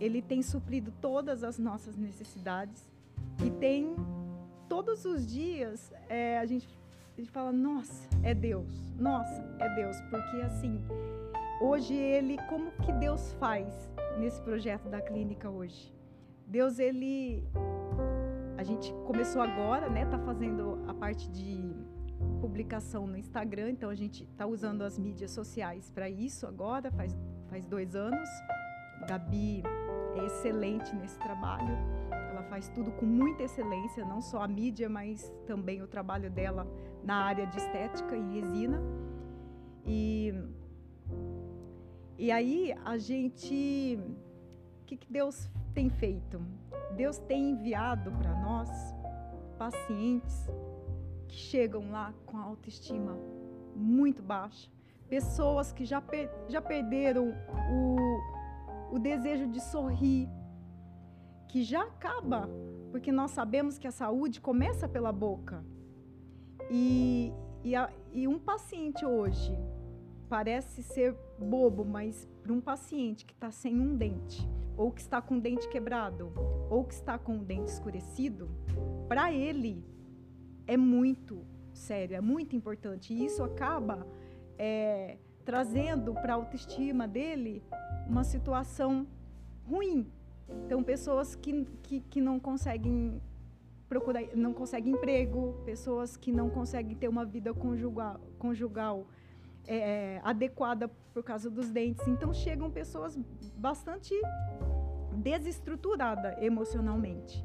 Ele tem suprido todas as nossas necessidades e tem todos os dias é, a, gente, a gente fala nossa é Deus, nossa é Deus, porque assim hoje ele como que Deus faz nesse projeto da clínica hoje? Deus ele a gente começou agora, né? Tá fazendo a parte de publicação no Instagram, então a gente está usando as mídias sociais para isso agora, faz, faz dois anos. Gabi é excelente nesse trabalho, ela faz tudo com muita excelência, não só a mídia, mas também o trabalho dela na área de estética e resina. E, e aí a gente. O que, que Deus tem feito? Deus tem enviado para nós pacientes que chegam lá com a autoestima muito baixa, pessoas que já, per já perderam o, o desejo de sorrir, que já acaba, porque nós sabemos que a saúde começa pela boca. E, e, a, e um paciente hoje parece ser bobo, mas para um paciente que está sem um dente, ou que está com o dente quebrado, ou que está com o dente escurecido, para ele é muito sério, é muito importante. E isso acaba é, trazendo para a autoestima dele uma situação ruim. Então, pessoas que, que, que não conseguem procurar, não conseguem emprego, pessoas que não conseguem ter uma vida conjugal, conjugal é, adequada por causa dos dentes. Então chegam pessoas bastante desestruturadas emocionalmente.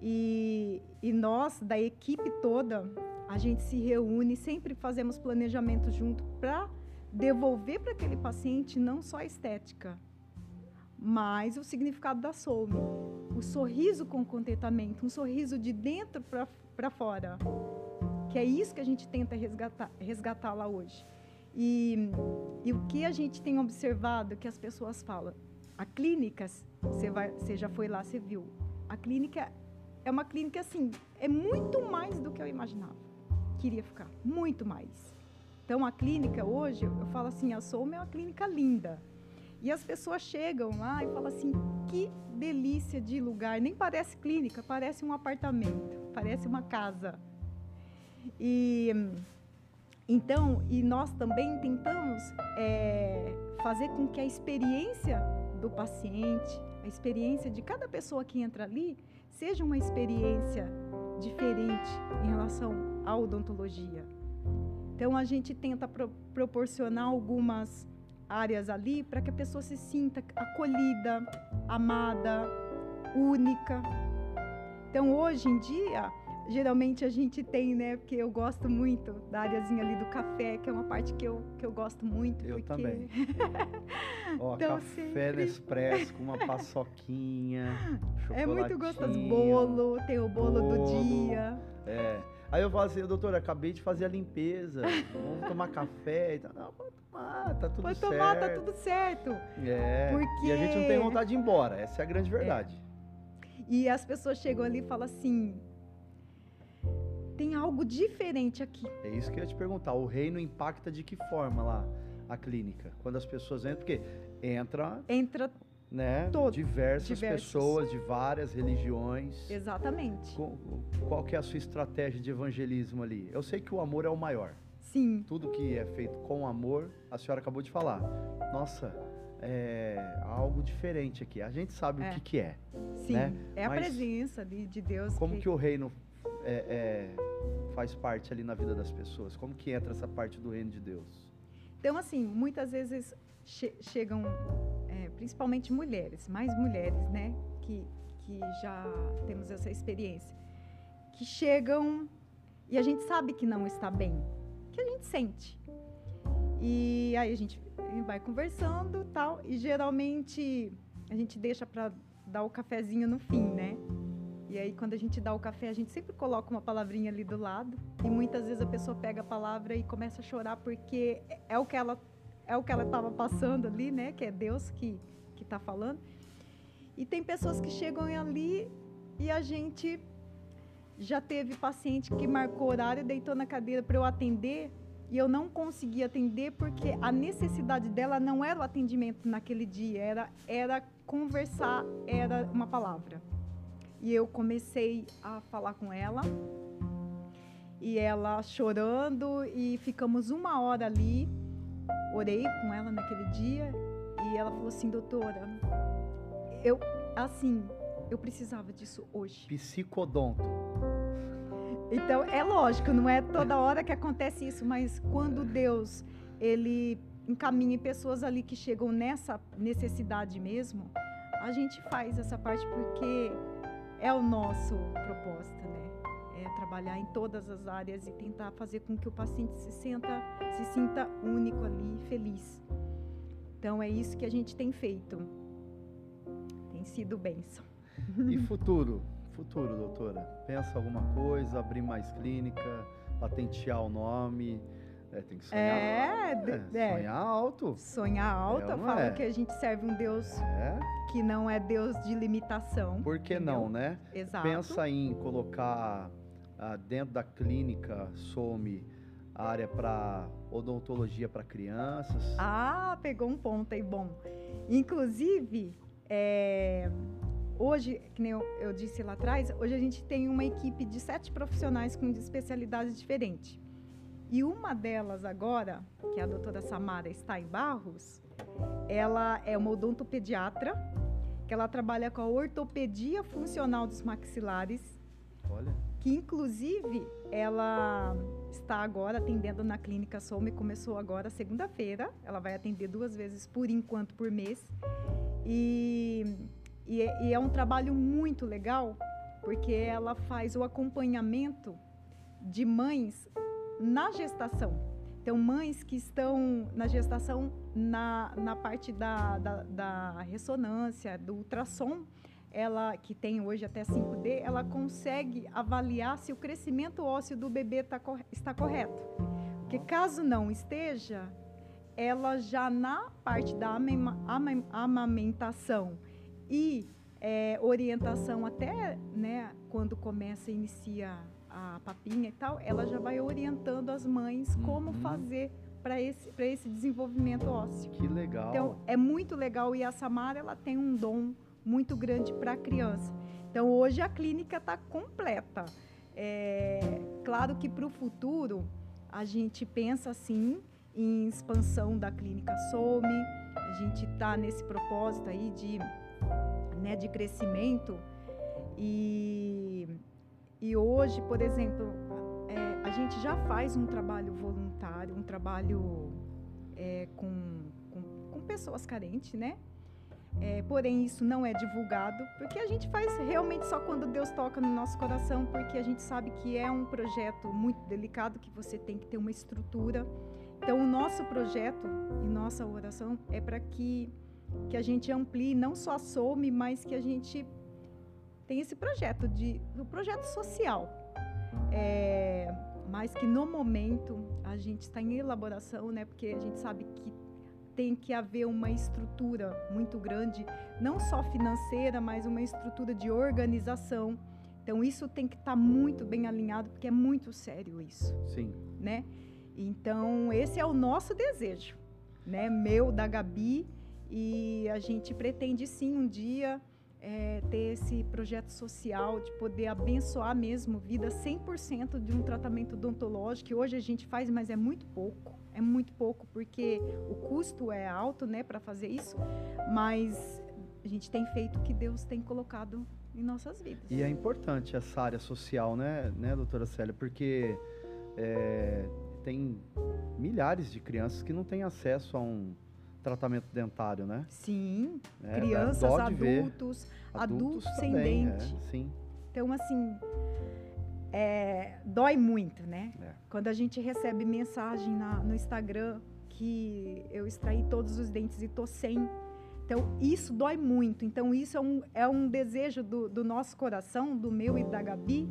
E, e nós, da equipe toda, a gente se reúne, sempre fazemos planejamento junto para devolver para aquele paciente não só a estética, mas o significado da soul, o sorriso com contentamento, um sorriso de dentro para fora, que é isso que a gente tenta resgatar, resgatar lá hoje. E, e, o que a gente tem observado que as pessoas falam, a clínica, você, vai, você já foi lá, você viu, a clínica é uma clínica assim, é muito mais do que eu imaginava. Queria ficar, muito mais. Então a clínica hoje, eu falo assim, a Souma é uma clínica linda. E as pessoas chegam lá e falam assim, que delícia de lugar. Nem parece clínica, parece um apartamento, parece uma casa. E então, e nós também tentamos é, fazer com que a experiência do paciente, a experiência de cada pessoa que entra ali, seja uma experiência diferente em relação à odontologia. Então a gente tenta pro proporcionar algumas áreas ali para que a pessoa se sinta acolhida, amada, única. Então hoje em dia, geralmente a gente tem, né, porque eu gosto muito da areazinha ali do café, que é uma parte que eu, que eu gosto muito. Eu porque... também. (laughs) Ó, então, café sempre... Nespresso com uma (laughs) paçoquinha, É muito gostoso. Bolo, tem o bolo, bolo do dia. É. Aí eu falo assim, doutor, acabei de fazer a limpeza, vamos tomar café. Não, pode tomar, tá tudo pode certo. Pode tomar, tá tudo certo. É, porque... e a gente não tem vontade de ir embora, essa é a grande verdade. É. E as pessoas chegam ali e falam assim, tem algo diferente aqui. É isso que eu ia te perguntar, o reino impacta de que forma lá a clínica? Quando as pessoas entram, porque entra... Entra né? Todo, diversas, diversas, pessoas de várias religiões. Exatamente. Qual, qual que é a sua estratégia de evangelismo ali? Eu sei que o amor é o maior. Sim. Tudo que é feito com amor, a senhora acabou de falar. Nossa, é algo diferente aqui. A gente sabe é. o que, que é. Sim, né? é a Mas presença de, de Deus. Como que, que o reino é, é, faz parte ali na vida das pessoas? Como que entra essa parte do reino de Deus? Então, assim, muitas vezes che chegam é, principalmente mulheres, mais mulheres, né, que, que já temos essa experiência, que chegam e a gente sabe que não está bem, que a gente sente. E aí a gente vai conversando tal, e geralmente a gente deixa para dar o cafezinho no fim, né? E aí, quando a gente dá o café, a gente sempre coloca uma palavrinha ali do lado. E muitas vezes a pessoa pega a palavra e começa a chorar porque é o que ela é o que ela estava passando ali, né? Que é Deus que que está falando. E tem pessoas que chegam ali e a gente já teve paciente que marcou horário, deitou na cadeira para eu atender e eu não consegui atender porque a necessidade dela não era o atendimento naquele dia, era era conversar, era uma palavra. E eu comecei a falar com ela e ela chorando e ficamos uma hora ali orei com ela naquele dia e ela falou assim, doutora, eu, assim, eu precisava disso hoje. Psicodonto. Então, é lógico, não é toda hora que acontece isso, mas quando Deus, ele encaminha pessoas ali que chegam nessa necessidade mesmo, a gente faz essa parte porque é o nosso propósito, né? é, trabalhar em todas as áreas e tentar fazer com que o paciente se sinta, se sinta único ali, feliz. Então é isso que a gente tem feito. Tem sido bênção. E futuro? Futuro, doutora? Pensa alguma coisa, abrir mais clínica, patentear o nome? É, tem que sonhar. É, é, sonhar alto. Sonhar alto. É, fala é? que a gente serve um Deus é. que não é Deus de limitação. Por que entendeu? não, né? Exato. Pensa em colocar ah, dentro da clínica some a área para odontologia para crianças. Ah, pegou um ponto aí bom. Inclusive, é, hoje, que nem eu, eu, disse lá atrás, hoje a gente tem uma equipe de sete profissionais com especialidades diferentes. E uma delas agora, que é a doutora Samara está em Barros, ela é uma odontopediatra, que ela trabalha com a ortopedia funcional dos maxilares. Olha que inclusive ela está agora atendendo na clínica Some, começou agora segunda-feira. Ela vai atender duas vezes por enquanto por mês. E, e, é, e é um trabalho muito legal, porque ela faz o acompanhamento de mães na gestação. Então, mães que estão na gestação na, na parte da, da, da ressonância, do ultrassom, ela que tem hoje até 5D, ela consegue avaliar se o crescimento ósseo do bebê tá, está correto. Porque caso não esteja, ela já na parte da amamentação e é, orientação até né, quando começa e inicia a papinha e tal, ela já vai orientando as mães como uhum. fazer para esse, esse desenvolvimento ósseo. Que legal. Então, é muito legal e a Samara ela tem um dom muito grande para a criança. Então, hoje a clínica está completa. É, claro que para o futuro, a gente pensa, sim, em expansão da clínica Some. A gente está nesse propósito aí de, né, de crescimento. E, e hoje, por exemplo, é, a gente já faz um trabalho voluntário, um trabalho é, com, com, com pessoas carentes, né? É, porém, isso não é divulgado, porque a gente faz realmente só quando Deus toca no nosso coração, porque a gente sabe que é um projeto muito delicado, que você tem que ter uma estrutura. Então, o nosso projeto e nossa oração é para que, que a gente amplie, não só SOME, mas que a gente tenha esse projeto, de, o projeto social. É, mas que no momento a gente está em elaboração, né? Porque a gente sabe que tem que haver uma estrutura muito grande, não só financeira, mas uma estrutura de organização. Então isso tem que estar tá muito bem alinhado, porque é muito sério isso. Sim. Né? Então esse é o nosso desejo, né? Meu, da Gabi, e a gente pretende sim um dia é, ter esse projeto social de poder abençoar mesmo vida 100% de um tratamento odontológico, que hoje a gente faz, mas é muito pouco é muito pouco porque o custo é alto, né, para fazer isso, mas a gente tem feito o que Deus tem colocado em nossas vidas. E é importante essa área social, né, né, doutora Célia, porque é, tem milhares de crianças que não têm acesso a um tratamento dentário, né? Sim, é, crianças, adultos, adultos, adultos, sem também, dente. É, sim. Então, assim, é, dói muito, né? É. Quando a gente recebe mensagem na, no Instagram que eu extraí todos os dentes e tô sem. Então, isso dói muito. Então, isso é um, é um desejo do, do nosso coração, do meu e da Gabi,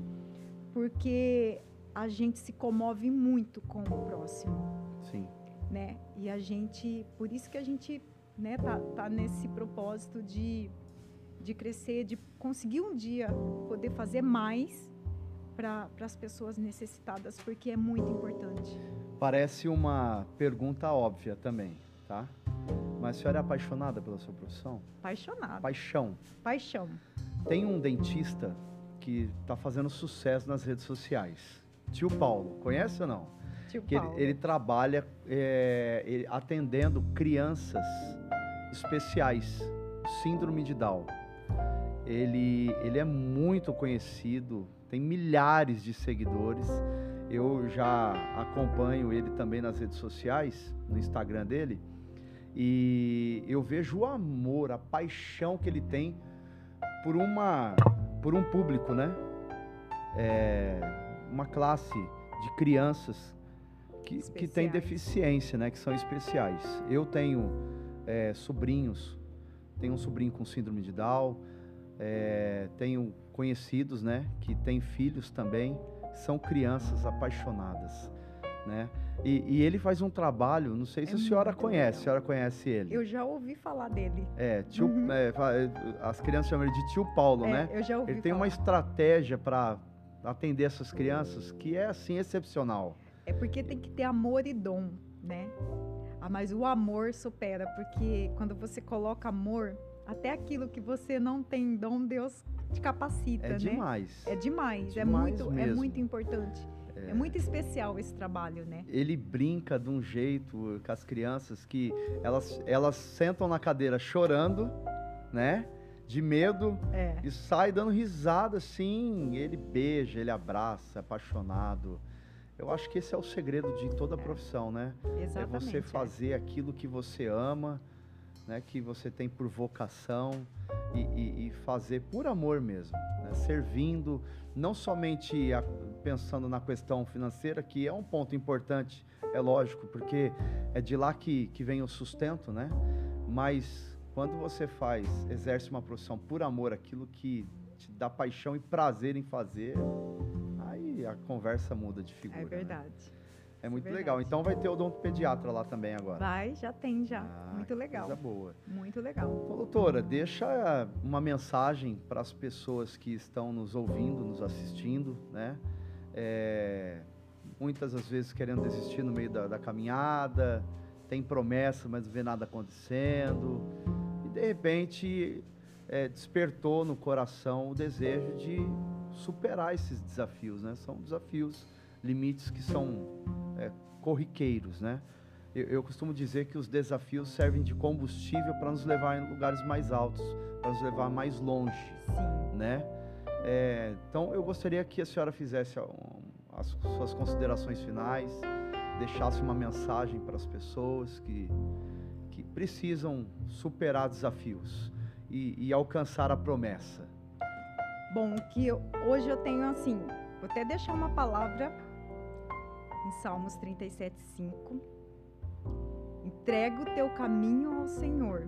porque a gente se comove muito com o próximo. Sim. Né? E a gente, por isso que a gente né, tá, tá nesse propósito de, de crescer, de conseguir um dia poder fazer mais para as pessoas necessitadas, porque é muito importante. Parece uma pergunta óbvia também, tá? Mas a senhora é apaixonada pela sua profissão? Apaixonada. Paixão. Paixão. Tem um dentista que está fazendo sucesso nas redes sociais. Tio Paulo, conhece ou não? Tio que. Ele, ele trabalha é, ele, atendendo crianças especiais, síndrome de Down. Ele, ele é muito conhecido tem milhares de seguidores. Eu já acompanho ele também nas redes sociais, no Instagram dele, e eu vejo o amor, a paixão que ele tem por uma, por um público, né? É, uma classe de crianças que, que tem deficiência, né? Que são especiais. Eu tenho é, sobrinhos, tenho um sobrinho com síndrome de Down, é, tenho conhecidos, né, que têm filhos também, são crianças apaixonadas, né? E, e ele faz um trabalho, não sei se é a senhora conhece, legal. a senhora conhece ele. Eu já ouvi falar dele. É, tio, uhum. é, as crianças chamam ele de tio Paulo, é, né? Eu já ouvi Ele tem falar. uma estratégia para atender essas crianças que é assim excepcional. É porque tem que ter amor e dom, né? Ah, mas o amor supera, porque quando você coloca amor, até aquilo que você não tem dom, Deus te capacita, é né? Demais. É demais. É, demais muito, é muito importante. É. é. muito especial esse trabalho, né? Ele brinca de um jeito com as crianças que elas, elas sentam na cadeira chorando, né? De medo é. e sai dando risada assim. Ele beija, ele abraça, apaixonado. Eu acho que esse é o segredo de toda profissão, né? Exatamente. É você fazer aquilo que você ama, né? Que você tem por vocação e, e, e fazer por amor mesmo, né? servindo, não somente a, pensando na questão financeira, que é um ponto importante, é lógico, porque é de lá que, que vem o sustento, né? Mas quando você faz, exerce uma profissão por amor, aquilo que te dá paixão e prazer em fazer, a conversa muda de figura. É né? verdade. É muito verdade. legal. Então vai ter o odontopediatra lá também agora. Vai, já tem já. Ah, Muito legal. Coisa boa. Muito legal. Ô, doutora, deixa uma mensagem para as pessoas que estão nos ouvindo, nos assistindo, né? É, muitas das vezes querendo desistir no meio da, da caminhada, tem promessa, mas não vê nada acontecendo. E de repente é, despertou no coração o desejo de superar esses desafios, né? São desafios, limites que são é, corriqueiros, né? Eu, eu costumo dizer que os desafios servem de combustível para nos levar em lugares mais altos, para nos levar mais longe, Sim. né? É, então eu gostaria que a senhora fizesse as suas considerações finais, deixasse uma mensagem para as pessoas que, que precisam superar desafios e, e alcançar a promessa. Bom, que eu- hoje eu tenho assim, vou até deixar uma palavra em Salmos 37, 5. Entrega o teu caminho ao Senhor,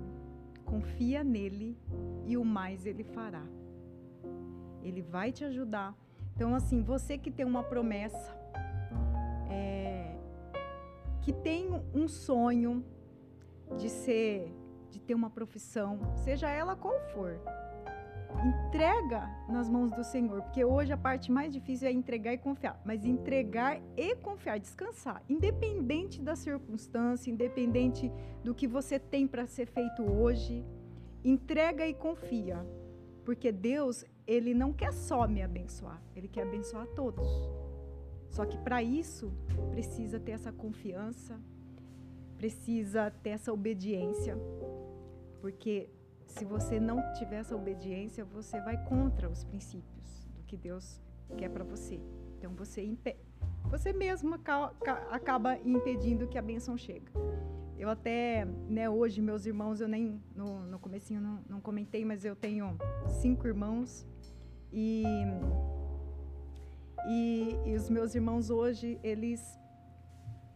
confia nele e o mais ele fará. Ele vai te ajudar. Então, assim, você que tem uma promessa, é, que tem um sonho de ser, de ter uma profissão, seja ela qual for, entrega nas mãos do Senhor, porque hoje a parte mais difícil é entregar e confiar, mas entregar e confiar, descansar, independente da circunstância, independente do que você tem para ser feito hoje, entrega e confia, porque Deus, ele não quer só me abençoar, ele quer abençoar todos. Só que para isso precisa ter essa confiança, precisa ter essa obediência, porque se você não tiver essa obediência, você vai contra os princípios do que Deus quer para você. Então você você mesmo aca- ca- acaba impedindo que a bênção chegue. Eu até, né, hoje meus irmãos, eu nem no, no comecinho não, não comentei, mas eu tenho cinco irmãos e, e e os meus irmãos hoje eles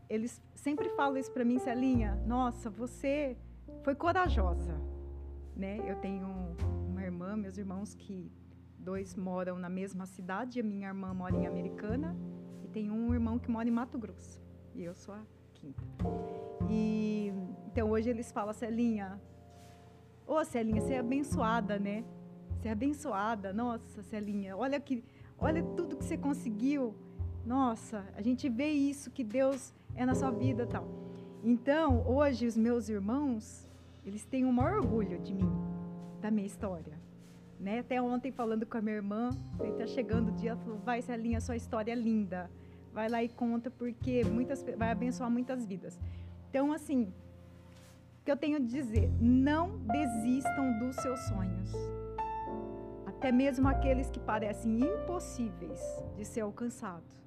eles sempre falam isso para mim, Celinha. Nossa, você foi corajosa né? Eu tenho uma irmã, meus irmãos que dois moram na mesma cidade, a minha irmã mora em Americana e tem um irmão que mora em Mato Grosso e eu sou a quinta. E então hoje eles falam Celinha, ô Celinha, você é abençoada, né? Você é abençoada, nossa Celinha, olha que, olha tudo que você conseguiu, nossa, a gente vê isso que Deus é na sua vida, tal. Então hoje os meus irmãos eles têm o maior orgulho de mim, da minha história. Né? Até ontem falando com a minha irmã, falei, tá chegando o dia, falou, vai Celinha, sua história é linda. Vai lá e conta, porque muitas, vai abençoar muitas vidas. Então, assim, o que eu tenho a dizer, não desistam dos seus sonhos. Até mesmo aqueles que parecem impossíveis de ser alcançados.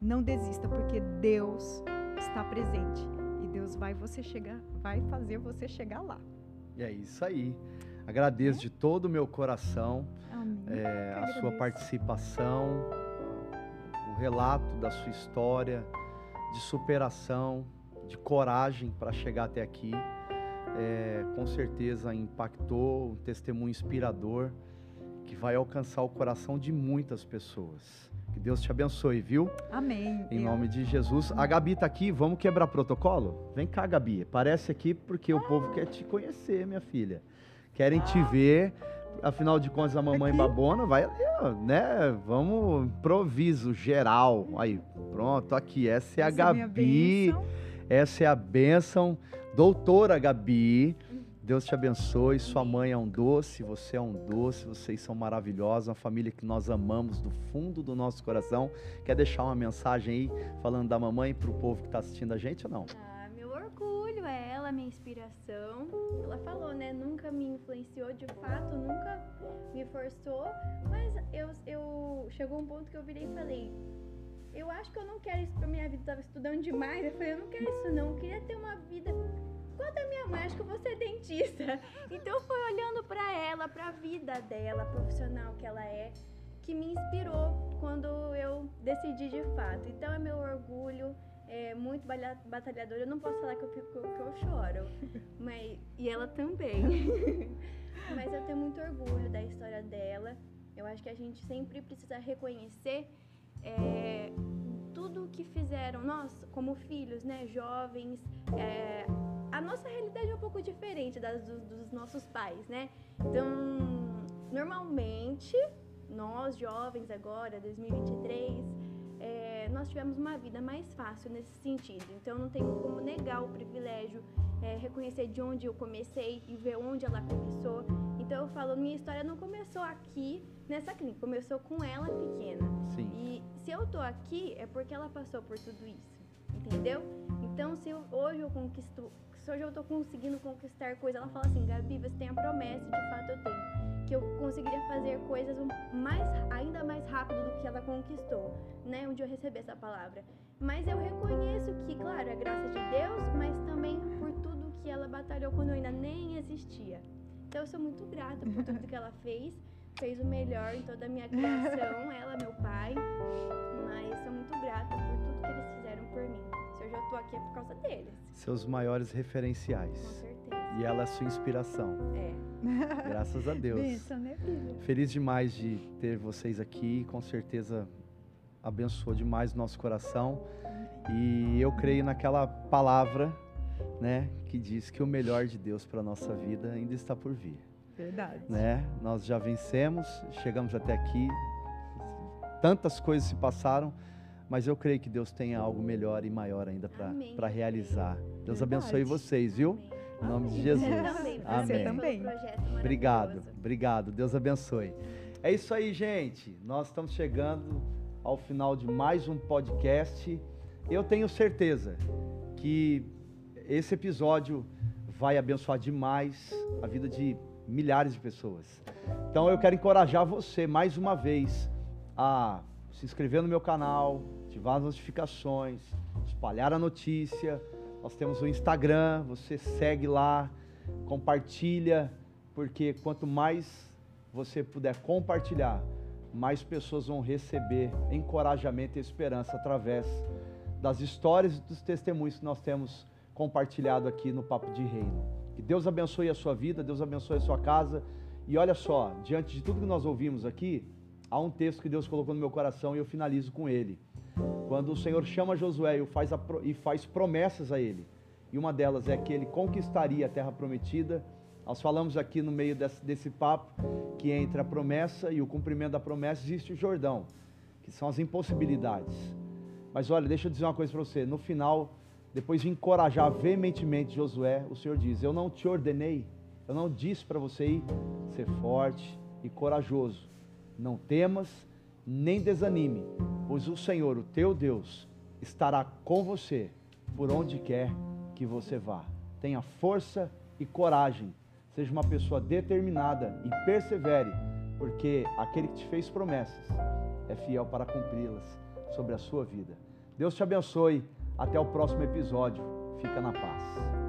Não desista, porque Deus está presente. E Deus vai você chegar, vai fazer você chegar lá. E é isso aí. Agradeço de todo o meu coração é, a sua participação, o relato da sua história de superação, de coragem para chegar até aqui. É, com certeza impactou, um testemunho inspirador que vai alcançar o coração de muitas pessoas. Que Deus te abençoe, viu? Amém. Em Eu- nome de Jesus. A Gabi tá aqui, vamos quebrar protocolo? Vem cá, Gabi. Aparece aqui porque o povo quer te conhecer, minha filha. Querem te ver. Afinal de contas, a mamãe Aqui. babona vai ali, né? Vamos, improviso geral. Aí, pronto, aqui. Essa é a Essa é Gabi. bênção. Essa é a bênção. Doutora Gabi. Deus te abençoe. Sua mãe é um doce, você é um doce, vocês são maravilhosos, uma família que nós amamos do fundo do nosso coração. Quer deixar uma mensagem aí falando da mamãe para o povo que está assistindo a gente ou não? Ah, meu orgulho é ela, minha inspiração. Ela falou, né? Nunca me influenciou de fato, nunca me forçou. Mas eu, eu chegou um ponto que eu virei e falei: eu acho que eu não quero isso pra minha vida. Eu tava estudando demais. Eu falei, eu não quero isso não. Eu queria ter uma vida igual a minha mãe. Acho que eu vou ser dentista. Então foi olhando pra ela, pra vida dela, profissional que ela é, que me inspirou quando eu decidi de fato. Então é meu orgulho. É muito batalhadora. Eu não posso falar que eu, fico, que eu choro. Mas, (laughs) e ela também. (laughs) Mas eu tenho muito orgulho da história dela. Eu acho que a gente sempre precisa reconhecer é, tudo o que fizeram nós, como filhos, né, jovens. é, a nossa realidade é um pouco diferente das dos, dos nossos pais, né? Então, normalmente, nós jovens agora, 2023, é, nós tivemos uma vida mais fácil nesse sentido. Então, não tenho como negar o privilégio, é, reconhecer de onde eu comecei e ver onde ela começou. Então, eu falo, minha história não começou aqui nessa clínica, começou com ela pequena. Sim. E se eu tô aqui é porque ela passou por tudo isso, entendeu? Então, se eu- hoje eu conquisto, se hoje eu tô conseguindo conquistar coisas, ela fala assim, Gabi, você tem a promessa, de fato eu tenho, que eu conseguiria fazer coisas mais, ainda mais rápido do que ela conquistou, né? Onde eu recebi essa palavra. Mas eu reconheço que, claro, é graça de Deus, mas também por tudo que ela batalhou quando eu ainda nem existia. Então eu sou muito grata por tudo que ela (laughs) fez. Fez o melhor em toda a minha criação, (laughs) ela, meu pai. Mas sou muito grata por tudo que eles fizeram por mim. Eu tô aqui é por causa deles, Seus maiores com referenciais. certeza. E ela é a sua inspiração. É. (laughs) Graças a Deus. Bênção, né, filha? Feliz demais de ter vocês aqui, com certeza abençoou demais o nosso coração. E eu creio naquela palavra, né, que diz que o melhor de Deus para nossa vida ainda está por vir, Verdade. né? Nós já vencemos, chegamos até aqui. Tantas coisas se passaram, mas eu creio que Deus tem algo melhor e maior ainda para realizar. Deus abençoe vocês, viu? Amém. Em nome de. Jesus. Você também. Amém. Também. Obrigado, obrigado. Deus abençoe. É isso aí, gente. Nós estamos chegando ao final de mais um podcast. Eu tenho certeza que esse episódio vai abençoar demais a vida de milhares de pessoas. Então eu quero encorajar você mais uma vez a se inscrever no meu canal, ativar as notificações, espalhar a notícia. Nós temos o Instagram, você segue lá, compartilha, porque quanto mais você puder compartilhar, mais pessoas vão receber encorajamento e esperança através das histórias e dos testemunhos que nós temos compartilhado aqui no Papo de Reino. Que Deus abençoe a sua vida, Deus abençoe a sua casa. E olha só, diante de tudo que nós ouvimos aqui, há um texto que Deus colocou no meu coração e eu finalizo com ele. Quando o Senhor chama Josué e faz, e faz promessas a ele, e uma delas é que ele conquistaria a terra prometida. Nós falamos aqui no meio desse, desse papo que entre a promessa e o cumprimento da promessa existe o Jordão, que são as impossibilidades. Mas olha, deixa eu dizer uma coisa para você. No final, depois de encorajar veementemente Josué, o Senhor diz: Eu não te ordenei, eu não disse para você ir ser forte e corajoso. Não temas, nem desanime, pois o Senhor, o teu Deus, estará com você por onde quer que você vá. Tenha força e coragem. Seja uma pessoa determinada e persevere, porque aquele que te fez promessas é fiel para cumpri-las sobre a sua vida. Deus te abençoe. Até o próximo episódio. Fica na paz.